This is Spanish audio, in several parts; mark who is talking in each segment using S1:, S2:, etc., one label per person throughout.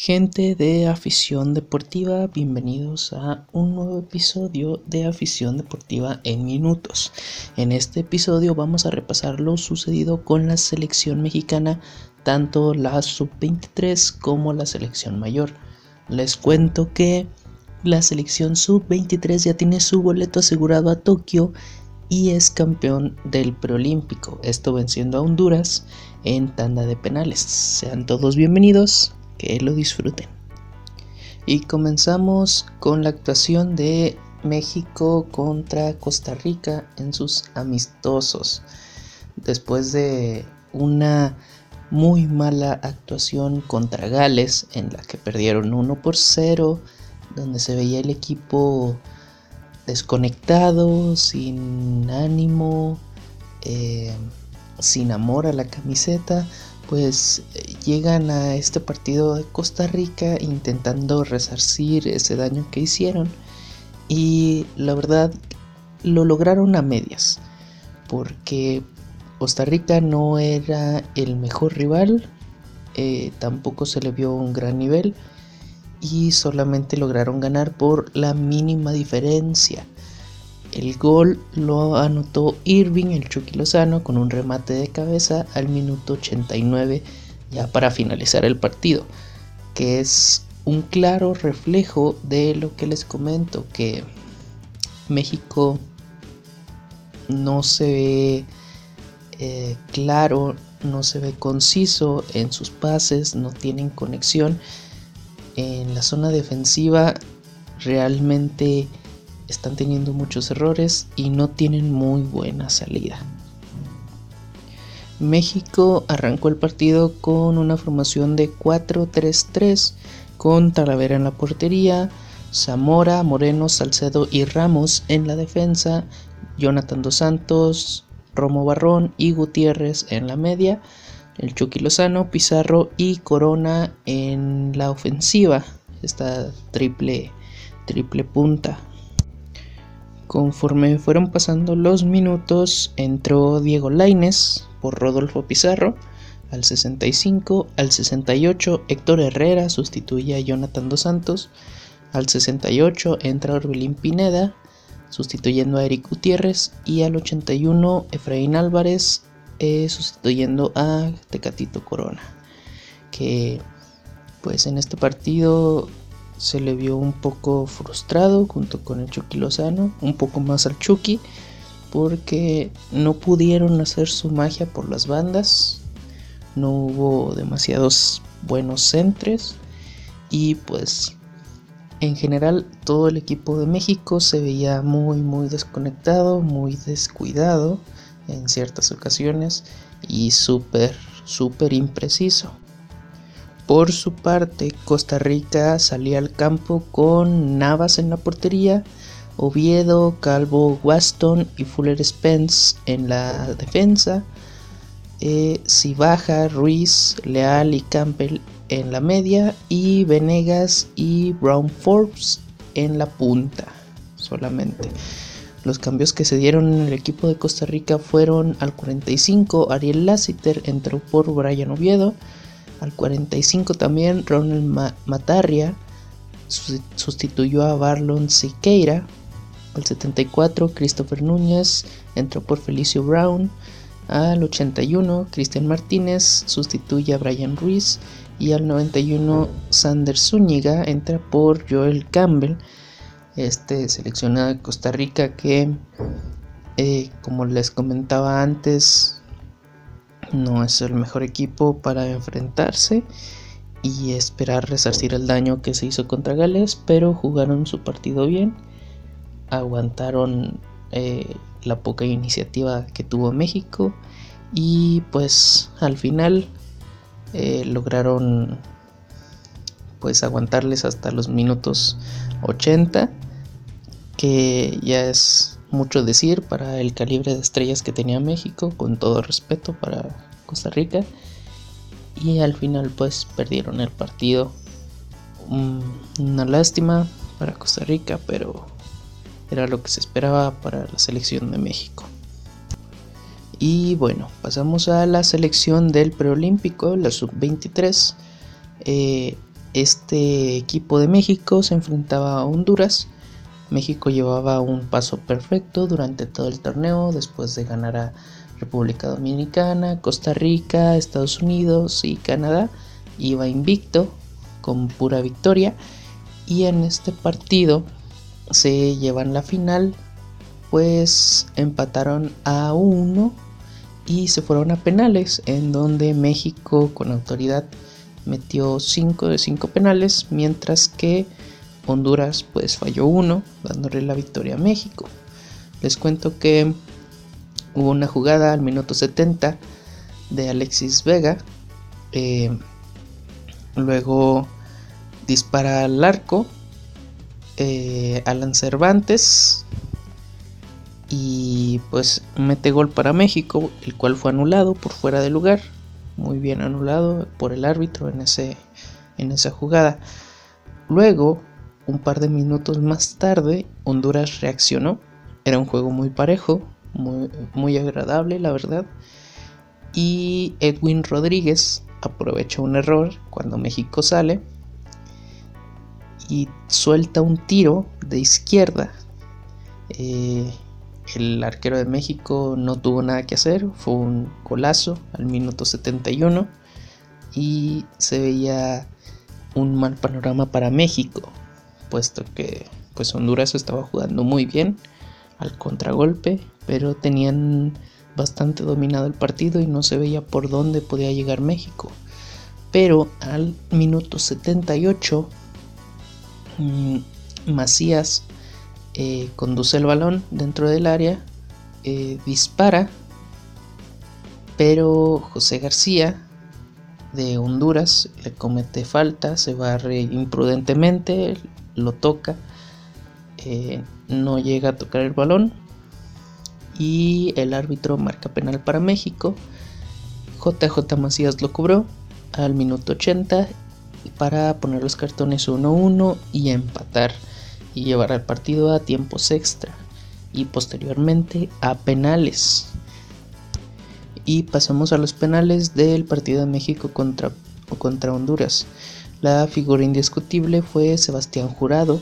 S1: Gente de afición deportiva, bienvenidos a un nuevo episodio de afición deportiva en minutos. En este episodio vamos a repasar lo sucedido con la selección mexicana, tanto la sub-23 como la selección mayor. Les cuento que la selección sub-23 ya tiene su boleto asegurado a Tokio y es campeón del preolímpico, esto venciendo a Honduras en tanda de penales. Sean todos bienvenidos que lo disfruten. Y comenzamos con la actuación de México contra Costa Rica en sus amistosos. Después de una muy mala actuación contra Gales en la que perdieron 1 por 0, donde se veía el equipo desconectado, sin ánimo, eh, sin amor a la camiseta, pues llegan a este partido de Costa Rica intentando resarcir ese daño que hicieron y la verdad lo lograron a medias porque Costa Rica no era el mejor rival, eh, tampoco se le vio un gran nivel y solamente lograron ganar por la mínima diferencia. El gol lo anotó Irving, el Chucky Lozano, con un remate de cabeza al minuto 89 ya para finalizar el partido, que es un claro reflejo de lo que les comento, que México no se ve eh, claro, no se ve conciso en sus pases, no tienen conexión. En la zona defensiva realmente están teniendo muchos errores y no tienen muy buena salida. México arrancó el partido con una formación de 4-3-3 con Talavera en la portería, Zamora, Moreno, Salcedo y Ramos en la defensa, Jonathan Dos Santos, Romo Barrón y Gutiérrez en la media, el Chucky Lozano, Pizarro y Corona en la ofensiva, esta triple, triple punta. Conforme fueron pasando los minutos, entró Diego Laines por Rodolfo Pizarro. Al 65, al 68, Héctor Herrera sustituye a Jonathan Dos Santos. Al 68 entra Orbelín Pineda, sustituyendo a Eric Gutiérrez. Y al 81, Efraín Álvarez, eh, sustituyendo a Tecatito Corona. Que pues en este partido se le vio un poco frustrado junto con el Chucky Lozano, un poco más al Chucky, porque no pudieron hacer su magia por las bandas, no hubo demasiados buenos centres y pues en general todo el equipo de México se veía muy muy desconectado, muy descuidado en ciertas ocasiones y súper súper impreciso. Por su parte, Costa Rica salía al campo con Navas en la portería, Oviedo, Calvo, Waston y Fuller Spence en la defensa, eh, Ruiz, Leal y Campbell en la media y Venegas y Brown Forbes en la punta solamente. Los cambios que se dieron en el equipo de Costa Rica fueron al 45 Ariel Lassiter entró por Brian Oviedo, al 45 también Ronald Matarria sustituyó a Barlon Siqueira. Al 74 Christopher Núñez entró por Felicio Brown. Al 81 Cristian Martínez sustituye a Brian Ruiz. Y al 91 Sander Zúñiga entra por Joel Campbell. Este seleccionado de Costa Rica que, eh, como les comentaba antes, no es el mejor equipo para enfrentarse y esperar resarcir el daño que se hizo contra Gales, pero jugaron su partido bien, aguantaron eh, la poca iniciativa que tuvo México y pues al final eh, lograron pues aguantarles hasta los minutos 80 que ya es mucho decir para el calibre de estrellas que tenía México, con todo respeto para Costa Rica. Y al final pues perdieron el partido. Una lástima para Costa Rica, pero era lo que se esperaba para la selección de México. Y bueno, pasamos a la selección del preolímpico, la sub-23. Eh, este equipo de México se enfrentaba a Honduras. México llevaba un paso perfecto durante todo el torneo después de ganar a República Dominicana, Costa Rica, Estados Unidos y Canadá. Iba invicto con pura victoria y en este partido se llevan la final pues empataron a uno y se fueron a penales en donde México con autoridad metió 5 de 5 penales mientras que Honduras pues falló uno dándole la victoria a México les cuento que hubo una jugada al minuto 70 de Alexis Vega eh, luego dispara al arco eh, Alan Cervantes y pues mete gol para México, el cual fue anulado por fuera de lugar, muy bien anulado por el árbitro en, ese, en esa jugada. Luego, un par de minutos más tarde, Honduras reaccionó, era un juego muy parejo, muy, agradable la verdad, y Edwin Rodríguez aprovechó un error cuando México sale y suelta un tiro de izquierda. Eh, el arquero de México no tuvo nada que hacer, fue un golazo al minuto 71 y se veía un mal panorama para México, puesto que pues Honduras estaba jugando muy bien al contragolpe, pero tenían bastante dominado el partido y no se veía por dónde podía llegar México. Pero al minuto 78 mm, Macías eh, conduce el balón dentro del área, eh, dispara, pero José García de Honduras le comete falta, se barre imprudentemente, lo toca, eh, no llega a tocar el balón y el árbitro marca penal para México. JJ Macías lo cobró al minuto 80 para poner los cartones 1-1 y empatar y llevar al partido a tiempos extra y posteriormente a penales. Y pasamos a los penales del partido de México contra, contra Honduras. La figura indiscutible fue Sebastián Jurado,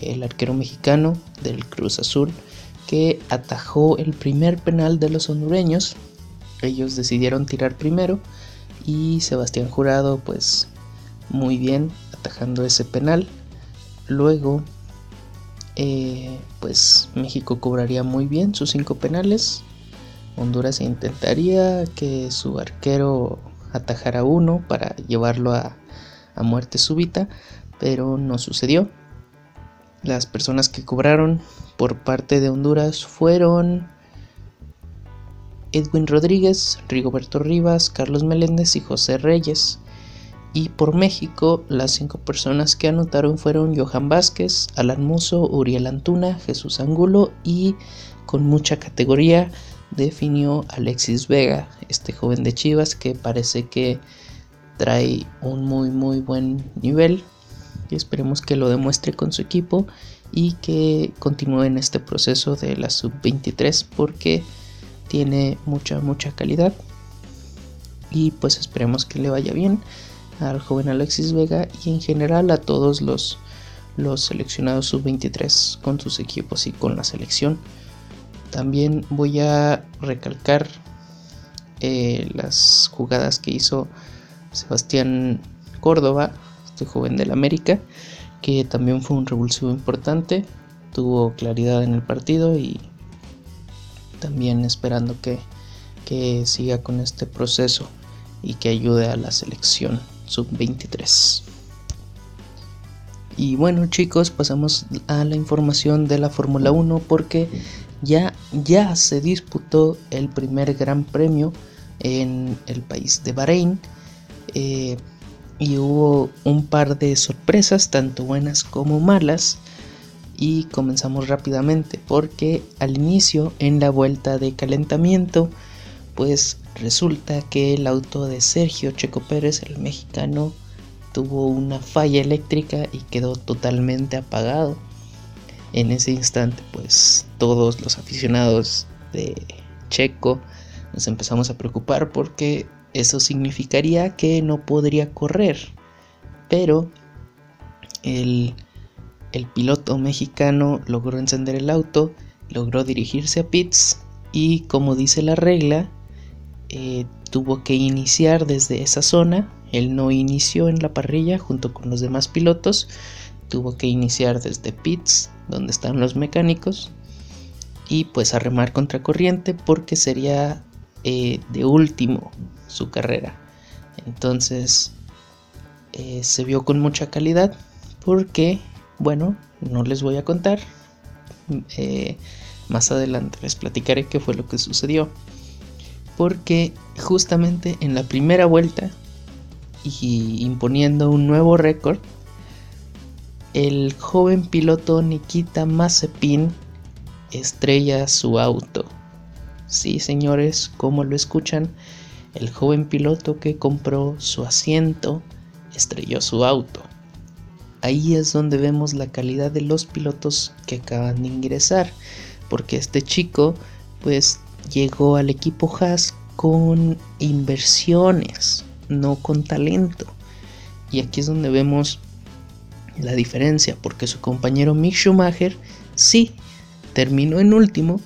S1: el arquero mexicano del Cruz Azul, que atajó el primer penal de los hondureños. Ellos decidieron tirar primero y Sebastián Jurado pues muy bien atajando ese penal. Luego eh, pues México cobraría muy bien sus cinco penales. Honduras intentaría que su arquero atajara uno para llevarlo a, a muerte súbita, pero no sucedió. Las personas que cobraron por parte de Honduras fueron Edwin Rodríguez, Rigoberto Rivas, Carlos Meléndez y José Reyes. Y por México, las cinco personas que anotaron fueron Johan Vázquez, Alan Muso, Uriel Antuna, Jesús Angulo y con mucha categoría definió Alexis Vega, este joven de Chivas que parece que trae un muy muy buen nivel y esperemos que lo demuestre con su equipo y que continúe en este proceso de la sub-23 porque tiene mucha mucha calidad y pues esperemos que le vaya bien al joven Alexis Vega y en general a todos los, los seleccionados sub-23 con sus equipos y con la selección. También voy a recalcar eh, las jugadas que hizo Sebastián Córdoba, este joven del América, que también fue un revulsivo importante, tuvo claridad en el partido y también esperando que, que siga con este proceso y que ayude a la selección sub-23. Y bueno chicos, pasamos a la información de la Fórmula 1 porque ya, ya se disputó el primer gran premio en el país de Bahrein eh, y hubo un par de sorpresas, tanto buenas como malas. Y comenzamos rápidamente porque al inicio en la vuelta de calentamiento pues resulta que el auto de Sergio Checo Pérez, el mexicano, tuvo una falla eléctrica y quedó totalmente apagado. En ese instante, pues todos los aficionados de Checo nos empezamos a preocupar porque eso significaría que no podría correr. pero el, piloto mexicano logró encender el auto, logró dirigirse a pits y como dice la regla, eh, tuvo que iniciar desde esa zona. Él no inició en la parrilla junto con los demás pilotos, tuvo que iniciar desde pits, donde están los mecánicos, y pues a remar contra corriente porque sería eh, de último su carrera. Entonces eh, se vio con mucha calidad porque, bueno, no les voy a contar. Eh, más adelante les platicaré qué fue lo que sucedió. Porque justamente en la primera vuelta y imponiendo un nuevo récord, el joven piloto Nikita Mazepin estrella su auto. Sí, señores, como lo escuchan, el joven piloto que compró su asiento estrelló su auto. Ahí es donde vemos la calidad de los pilotos que acaban de ingresar, porque este chico pues llegó al equipo Haas con inversiones, no con talento. Y aquí es donde vemos la diferencia, porque su compañero Mick Schumacher sí terminó en último,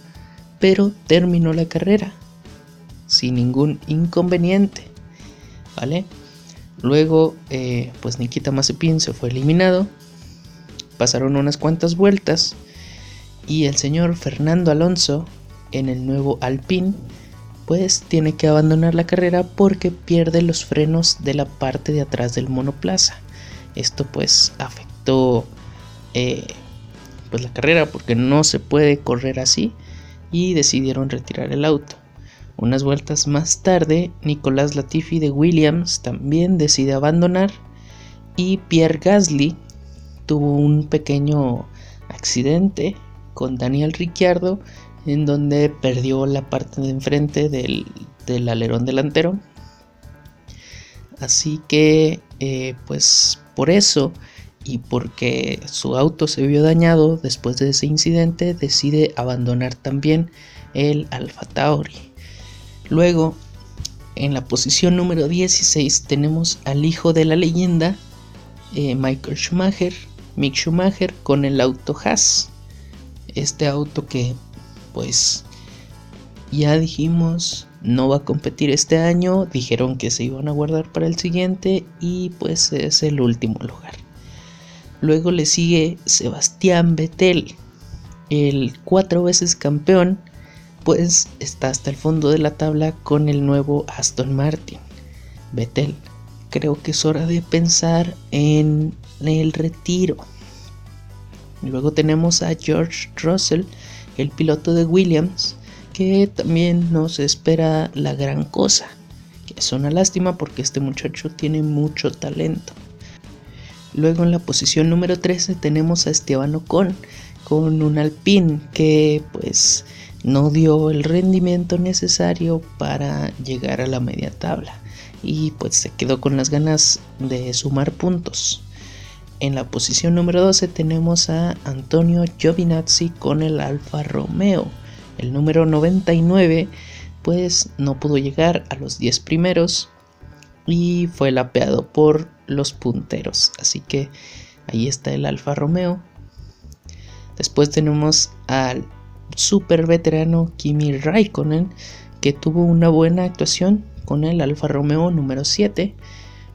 S1: pero terminó la carrera sin ningún inconveniente, ¿vale? Luego, eh, pues Nikita Mazepin se fue eliminado, pasaron unas cuantas vueltas y el señor Fernando Alonso en el nuevo Alpine pues tiene que abandonar la carrera porque pierde los frenos de la parte de atrás del monoplaza. Esto pues afectó eh, pues la carrera porque no se puede correr así y decidieron retirar el auto. Unas vueltas más tarde, Nicolás Latifi de Williams también decide abandonar y Pierre Gasly tuvo un pequeño accidente con Daniel Ricciardo en donde perdió la parte de enfrente del, alerón delantero. Así que, eh, pues por eso y porque su auto se vio dañado después de ese incidente, decide abandonar también el Alfa Tauri. Luego, en la posición número 16 tenemos al hijo de la leyenda, eh, Michael Schumacher, Mick Schumacher con el auto Haas. Este auto que, pues, ya dijimos, no va a competir este año, dijeron que se iban a guardar para el siguiente y pues es el último lugar. Luego le sigue Sebastián Vettel, el cuatro veces campeón, pues está hasta el fondo de la tabla con el nuevo Aston Martin. Vettel, creo que es hora de pensar en el retiro. Luego tenemos a George Russell, el piloto de Williams, que también nos espera la gran cosa. Que es una lástima porque este muchacho tiene mucho talento. Luego en la posición número 13 tenemos a Esteban Ocon con un Alpine que pues no dio el rendimiento necesario para llegar a la media tabla y pues se quedó con las ganas de sumar puntos. En la posición número 12 tenemos a Antonio Giovinazzi con el Alfa Romeo. El número 99 pues no pudo llegar a los 10 primeros y fue lapeado por los punteros. Así que ahí está el Alfa Romeo. Después tenemos al super veterano Kimi Raikkonen que tuvo una buena actuación con el Alfa Romeo número 7,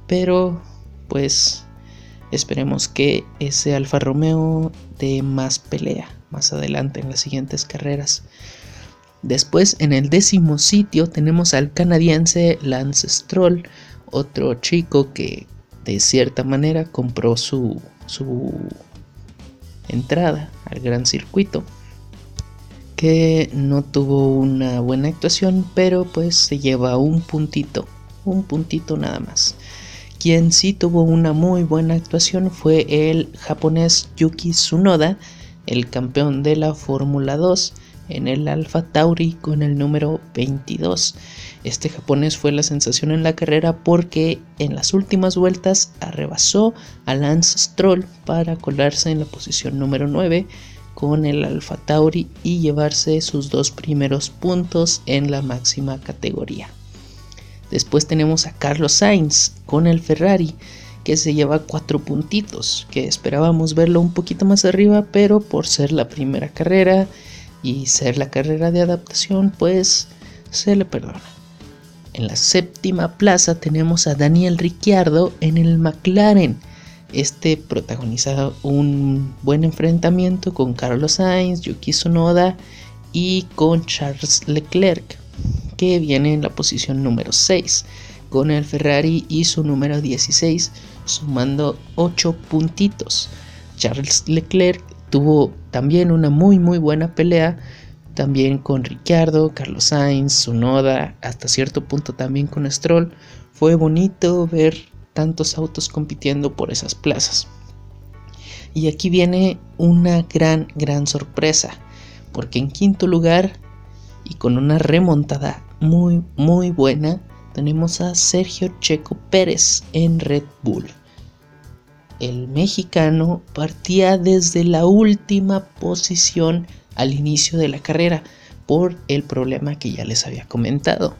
S1: pero pues esperemos que ese Alfa Romeo dé más pelea más adelante en las siguientes carreras. Después en el décimo sitio tenemos al canadiense Lance Stroll, otro chico que de cierta manera compró su, su entrada al gran circuito que no tuvo una buena actuación pero pues se lleva un puntito un puntito nada más. Quien sí tuvo una muy buena actuación fue el japonés Yuki Tsunoda el campeón de la Fórmula 2 en el Alfa Tauri con el número 22 este japonés fue la sensación en la carrera porque en las últimas vueltas arrebasó a Lance Stroll para colarse en la posición número 9 con el Alfa Tauri y llevarse sus dos primeros puntos en la máxima categoría. Después tenemos a Carlos Sainz con el Ferrari, que se lleva cuatro puntitos, que esperábamos verlo un poquito más arriba, pero por ser la primera carrera y ser la carrera de adaptación, pues se le perdona. En la séptima plaza tenemos a Daniel Ricciardo en el McLaren. Este protagoniza un buen enfrentamiento con Carlos Sainz, Yuki Tsunoda y con Charles Leclerc, que viene en la posición número 6, con el Ferrari y su número 16, sumando 8 puntitos. Charles Leclerc tuvo también una muy muy buena pelea también con Ricciardo, Carlos Sainz, Sunoda, hasta cierto punto también con Stroll. Fue bonito ver tantos autos compitiendo por esas plazas. Y aquí viene una gran, gran sorpresa, porque en quinto lugar y con una remontada muy, muy buena, tenemos a Sergio Checo Pérez en Red Bull. El mexicano partía desde la última posición al inicio de la carrera por el problema que ya les había comentado.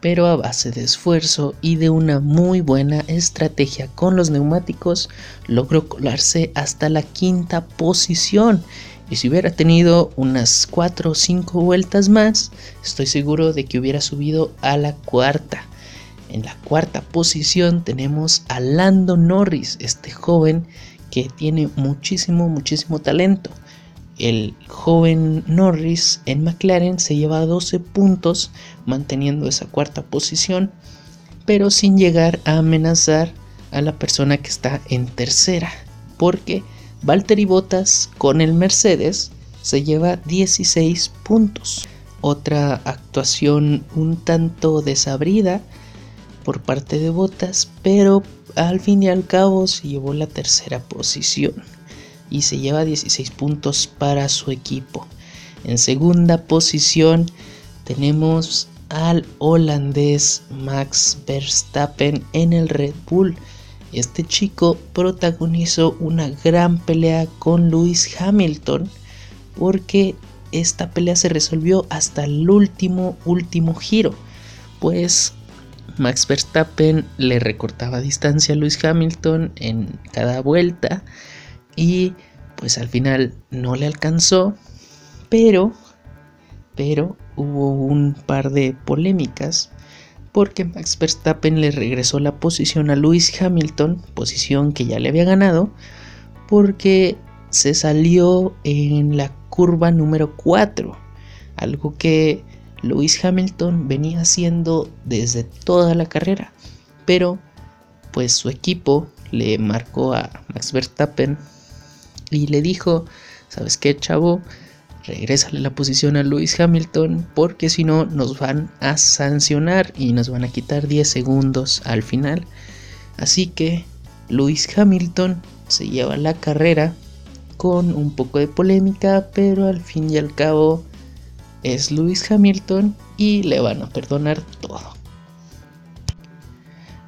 S1: Pero a base de esfuerzo y de una muy buena estrategia con los neumáticos, logró colarse hasta la quinta posición. Y si hubiera tenido unas 4 o 5 vueltas más, estoy seguro de que hubiera subido a la cuarta. En la cuarta posición tenemos a Lando Norris, este joven que tiene muchísimo, muchísimo talento. El joven Norris en McLaren se lleva 12 puntos manteniendo esa cuarta posición, pero sin llegar a amenazar a la persona que está en tercera, porque Valtteri Bottas con el Mercedes se lleva 16 puntos. Otra actuación un tanto desabrida por parte de Bottas, pero al fin y al cabo se llevó la tercera posición y se lleva 16 puntos para su equipo. En segunda posición tenemos al holandés Max Verstappen en el Red Bull. Este chico protagonizó una gran pelea con Lewis Hamilton porque esta pelea se resolvió hasta el último último giro. Pues Max Verstappen le recortaba distancia a Lewis Hamilton en cada vuelta y pues al final no le alcanzó, pero, pero hubo un par de polémicas porque Max Verstappen le regresó la posición a Lewis Hamilton, posición que ya le había ganado, porque se salió en la curva número 4, algo que Lewis Hamilton venía haciendo desde toda la carrera, pero pues su equipo le marcó a Max Verstappen y le dijo, ¿sabes qué, chavo? Regrésale la posición a Lewis Hamilton porque si no nos van a sancionar y nos van a quitar 10 segundos al final. Así que Lewis Hamilton se lleva la carrera con un poco de polémica, pero al fin y al cabo es Lewis Hamilton y le van a perdonar todo.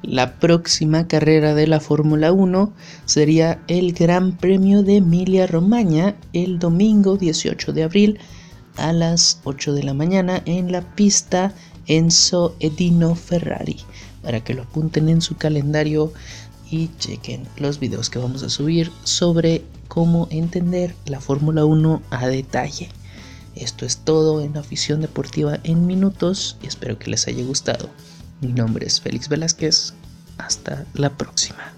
S1: La próxima carrera de la Fórmula 1 sería el Gran Premio de Emilia Romagna el domingo 18 de abril a las 8 de la mañana en la pista Enzo Edino Ferrari para que lo apunten en su calendario y chequen los videos que vamos a subir sobre cómo entender la Fórmula 1 a detalle. Esto es todo en Afición Deportiva en minutos y espero que les haya gustado. Mi nombre es Félix Velázquez. Hasta la próxima.